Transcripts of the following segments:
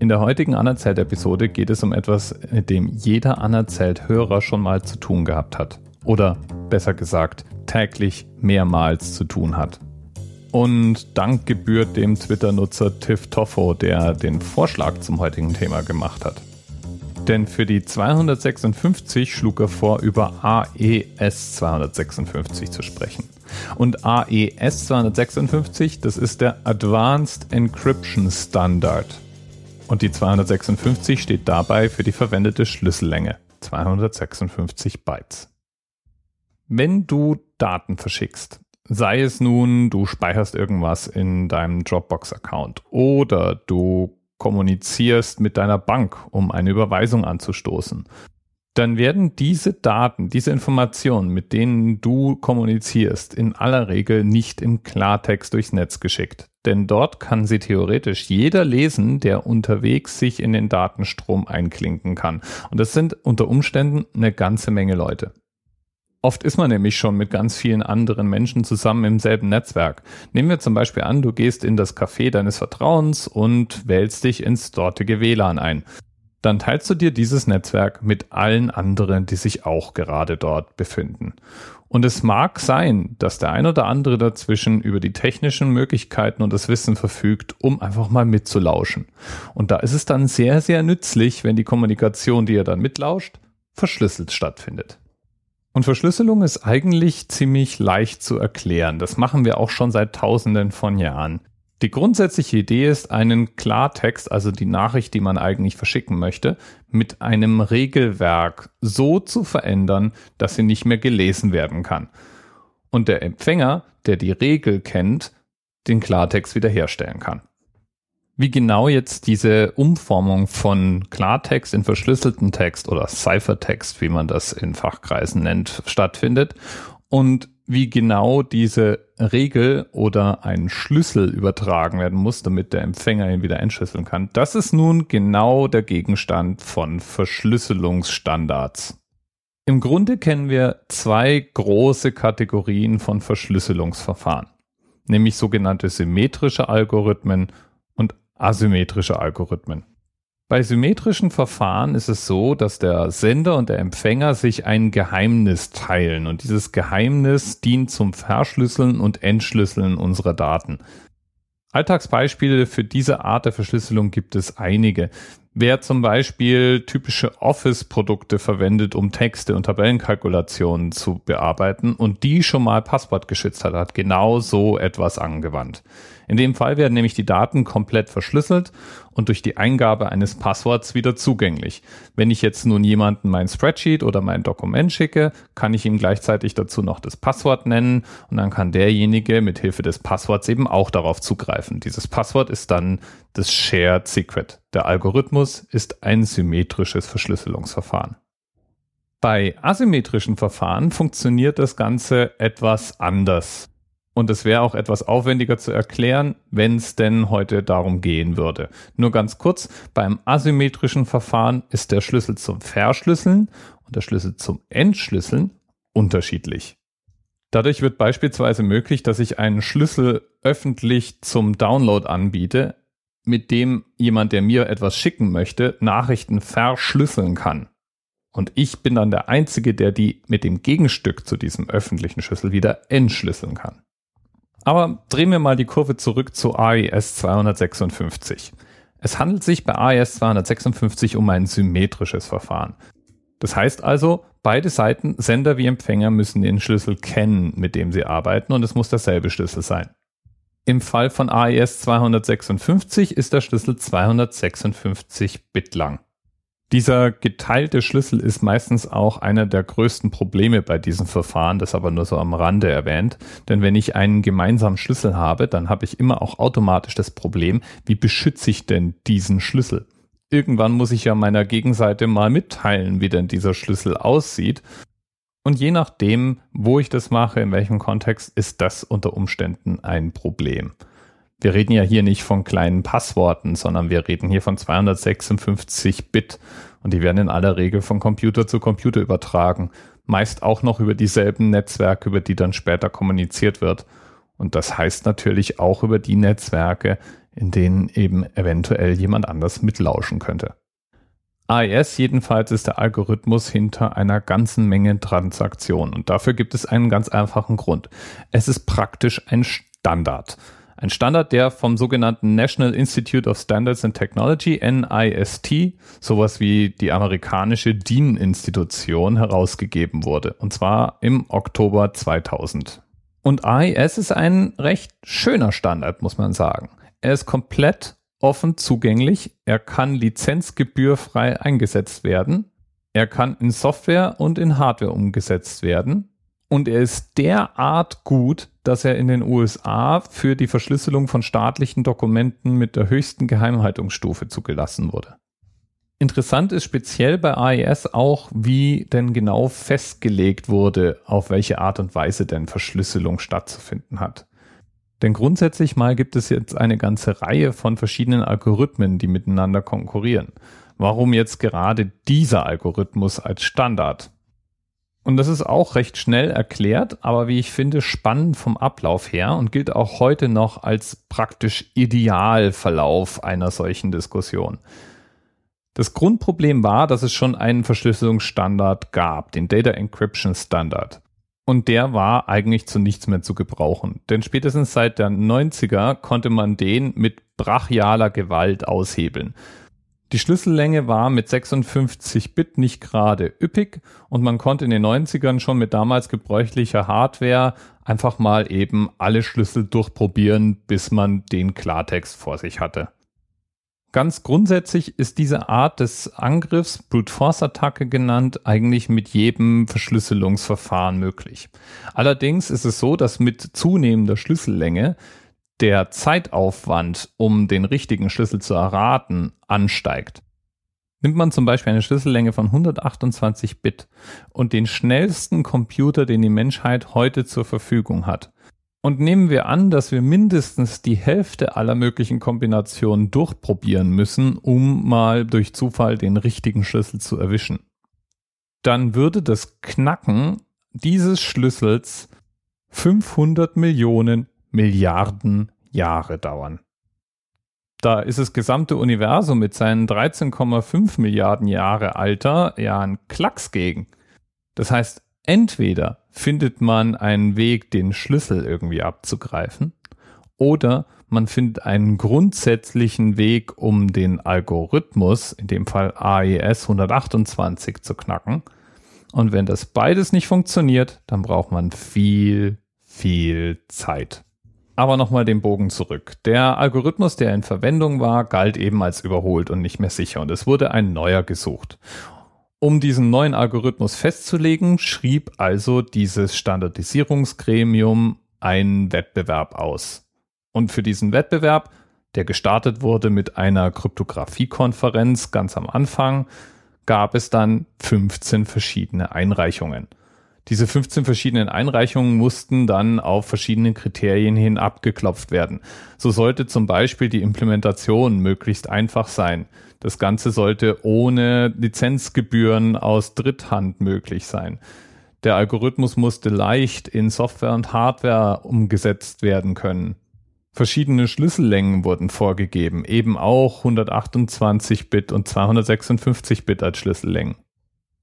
In der heutigen Anerzählt-Episode geht es um etwas, mit dem jeder Anerzählt-Hörer schon mal zu tun gehabt hat. Oder besser gesagt, täglich mehrmals zu tun hat. Und Dank gebührt dem Twitter-Nutzer Tiff Toffo, der den Vorschlag zum heutigen Thema gemacht hat. Denn für die 256 schlug er vor, über AES 256 zu sprechen. Und AES 256, das ist der Advanced Encryption Standard. Und die 256 steht dabei für die verwendete Schlüssellänge, 256 Bytes. Wenn du Daten verschickst, sei es nun, du speicherst irgendwas in deinem Dropbox-Account oder du kommunizierst mit deiner Bank, um eine Überweisung anzustoßen dann werden diese Daten, diese Informationen, mit denen du kommunizierst, in aller Regel nicht im Klartext durchs Netz geschickt. Denn dort kann sie theoretisch jeder lesen, der unterwegs sich in den Datenstrom einklinken kann. Und das sind unter Umständen eine ganze Menge Leute. Oft ist man nämlich schon mit ganz vielen anderen Menschen zusammen im selben Netzwerk. Nehmen wir zum Beispiel an, du gehst in das Café deines Vertrauens und wählst dich ins dortige WLAN ein dann teilst du dir dieses Netzwerk mit allen anderen, die sich auch gerade dort befinden. Und es mag sein, dass der ein oder andere dazwischen über die technischen Möglichkeiten und das Wissen verfügt, um einfach mal mitzulauschen. Und da ist es dann sehr, sehr nützlich, wenn die Kommunikation, die ihr dann mitlauscht, verschlüsselt stattfindet. Und Verschlüsselung ist eigentlich ziemlich leicht zu erklären. Das machen wir auch schon seit Tausenden von Jahren. Die grundsätzliche Idee ist, einen Klartext, also die Nachricht, die man eigentlich verschicken möchte, mit einem Regelwerk so zu verändern, dass sie nicht mehr gelesen werden kann. Und der Empfänger, der die Regel kennt, den Klartext wiederherstellen kann. Wie genau jetzt diese Umformung von Klartext in verschlüsselten Text oder Ciphertext, wie man das in Fachkreisen nennt, stattfindet und wie genau diese Regel oder ein Schlüssel übertragen werden muss, damit der Empfänger ihn wieder entschlüsseln kann. Das ist nun genau der Gegenstand von Verschlüsselungsstandards. Im Grunde kennen wir zwei große Kategorien von Verschlüsselungsverfahren, nämlich sogenannte symmetrische Algorithmen und asymmetrische Algorithmen. Bei symmetrischen Verfahren ist es so, dass der Sender und der Empfänger sich ein Geheimnis teilen und dieses Geheimnis dient zum Verschlüsseln und Entschlüsseln unserer Daten. Alltagsbeispiele für diese Art der Verschlüsselung gibt es einige. Wer zum Beispiel typische Office-Produkte verwendet, um Texte und Tabellenkalkulationen zu bearbeiten und die schon mal passwortgeschützt hat, hat genau so etwas angewandt. In dem Fall werden nämlich die Daten komplett verschlüsselt und durch die Eingabe eines Passworts wieder zugänglich. Wenn ich jetzt nun jemanden mein Spreadsheet oder mein Dokument schicke, kann ich ihm gleichzeitig dazu noch das Passwort nennen und dann kann derjenige mit Hilfe des Passworts eben auch darauf zugreifen. Dieses Passwort ist dann das Shared Secret. Der Algorithmus ist ein symmetrisches Verschlüsselungsverfahren. Bei asymmetrischen Verfahren funktioniert das Ganze etwas anders. Und es wäre auch etwas aufwendiger zu erklären, wenn es denn heute darum gehen würde. Nur ganz kurz, beim asymmetrischen Verfahren ist der Schlüssel zum Verschlüsseln und der Schlüssel zum Entschlüsseln unterschiedlich. Dadurch wird beispielsweise möglich, dass ich einen Schlüssel öffentlich zum Download anbiete, mit dem jemand, der mir etwas schicken möchte, Nachrichten verschlüsseln kann. Und ich bin dann der Einzige, der die mit dem Gegenstück zu diesem öffentlichen Schlüssel wieder entschlüsseln kann. Aber drehen wir mal die Kurve zurück zu AES 256. Es handelt sich bei AES 256 um ein symmetrisches Verfahren. Das heißt also, beide Seiten, Sender wie Empfänger, müssen den Schlüssel kennen, mit dem sie arbeiten, und es muss derselbe Schlüssel sein. Im Fall von AES 256 ist der Schlüssel 256 Bit lang. Dieser geteilte Schlüssel ist meistens auch einer der größten Probleme bei diesen Verfahren, das aber nur so am Rande erwähnt. Denn wenn ich einen gemeinsamen Schlüssel habe, dann habe ich immer auch automatisch das Problem, wie beschütze ich denn diesen Schlüssel? Irgendwann muss ich ja meiner Gegenseite mal mitteilen, wie denn dieser Schlüssel aussieht. Und je nachdem, wo ich das mache, in welchem Kontext, ist das unter Umständen ein Problem. Wir reden ja hier nicht von kleinen Passworten, sondern wir reden hier von 256 Bit und die werden in aller Regel von Computer zu Computer übertragen, meist auch noch über dieselben Netzwerke, über die dann später kommuniziert wird. Und das heißt natürlich auch über die Netzwerke, in denen eben eventuell jemand anders mitlauschen könnte. AES jedenfalls ist der Algorithmus hinter einer ganzen Menge Transaktionen und dafür gibt es einen ganz einfachen Grund. Es ist praktisch ein Standard. Ein Standard, der vom sogenannten National Institute of Standards and Technology, NIST, sowas wie die amerikanische DIN-Institution, herausgegeben wurde. Und zwar im Oktober 2000. Und AES ist ein recht schöner Standard, muss man sagen. Er ist komplett offen zugänglich. Er kann lizenzgebührfrei eingesetzt werden. Er kann in Software und in Hardware umgesetzt werden und er ist derart gut, dass er in den USA für die Verschlüsselung von staatlichen Dokumenten mit der höchsten Geheimhaltungsstufe zugelassen wurde. Interessant ist speziell bei AES auch, wie denn genau festgelegt wurde, auf welche Art und Weise denn Verschlüsselung stattzufinden hat. Denn grundsätzlich mal gibt es jetzt eine ganze Reihe von verschiedenen Algorithmen, die miteinander konkurrieren. Warum jetzt gerade dieser Algorithmus als Standard? Und das ist auch recht schnell erklärt, aber wie ich finde, spannend vom Ablauf her und gilt auch heute noch als praktisch Idealverlauf einer solchen Diskussion. Das Grundproblem war, dass es schon einen Verschlüsselungsstandard gab, den Data Encryption Standard. Und der war eigentlich zu nichts mehr zu gebrauchen. Denn spätestens seit der 90er konnte man den mit brachialer Gewalt aushebeln. Die Schlüssellänge war mit 56 Bit nicht gerade üppig und man konnte in den 90ern schon mit damals gebräuchlicher Hardware einfach mal eben alle Schlüssel durchprobieren, bis man den Klartext vor sich hatte. Ganz grundsätzlich ist diese Art des Angriffs, Brute Force Attacke genannt, eigentlich mit jedem Verschlüsselungsverfahren möglich. Allerdings ist es so, dass mit zunehmender Schlüssellänge der Zeitaufwand, um den richtigen Schlüssel zu erraten, ansteigt. Nimmt man zum Beispiel eine Schlüssellänge von 128 Bit und den schnellsten Computer, den die Menschheit heute zur Verfügung hat, und nehmen wir an, dass wir mindestens die Hälfte aller möglichen Kombinationen durchprobieren müssen, um mal durch Zufall den richtigen Schlüssel zu erwischen, dann würde das Knacken dieses Schlüssels 500 Millionen Milliarden Jahre dauern. Da ist das gesamte Universum mit seinen 13,5 Milliarden Jahre Alter ja ein Klacks gegen. Das heißt, entweder findet man einen Weg, den Schlüssel irgendwie abzugreifen, oder man findet einen grundsätzlichen Weg, um den Algorithmus, in dem Fall AES 128, zu knacken. Und wenn das beides nicht funktioniert, dann braucht man viel, viel Zeit. Aber nochmal den Bogen zurück. Der Algorithmus, der in Verwendung war, galt eben als überholt und nicht mehr sicher und es wurde ein neuer gesucht. Um diesen neuen Algorithmus festzulegen, schrieb also dieses Standardisierungsgremium einen Wettbewerb aus. Und für diesen Wettbewerb, der gestartet wurde mit einer Kryptographiekonferenz ganz am Anfang, gab es dann 15 verschiedene Einreichungen. Diese 15 verschiedenen Einreichungen mussten dann auf verschiedene Kriterien hin abgeklopft werden. So sollte zum Beispiel die Implementation möglichst einfach sein. Das Ganze sollte ohne Lizenzgebühren aus Dritthand möglich sein. Der Algorithmus musste leicht in Software und Hardware umgesetzt werden können. Verschiedene Schlüssellängen wurden vorgegeben, eben auch 128 Bit und 256 Bit als Schlüssellängen.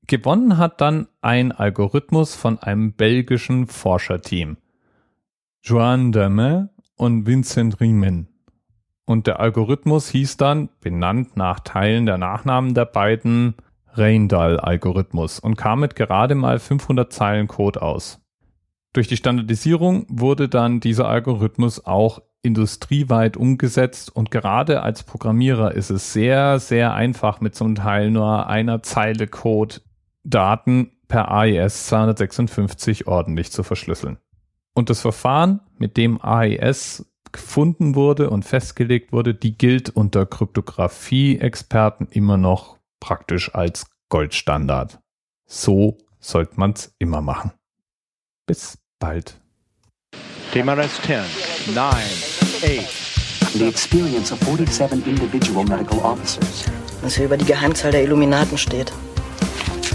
Gewonnen hat dann ein Algorithmus von einem belgischen Forscherteam. Joan Demain und Vincent Riemen. Und der Algorithmus hieß dann, benannt nach Teilen der Nachnamen der beiden, Reindal-Algorithmus und kam mit gerade mal 500 Zeilen Code aus. Durch die Standardisierung wurde dann dieser Algorithmus auch industrieweit umgesetzt und gerade als Programmierer ist es sehr, sehr einfach mit zum Teil nur einer Zeile Code Daten per AES 256 ordentlich zu verschlüsseln. Und das Verfahren, mit dem AES gefunden wurde und festgelegt wurde, die gilt unter Kryptographie-Experten immer noch praktisch als Goldstandard. So sollte man es immer machen. Bis bald. TMRS 10, 9, 8. The experience of 47 individual medical officers. Was hier über die Geheimzahl der Illuminaten steht.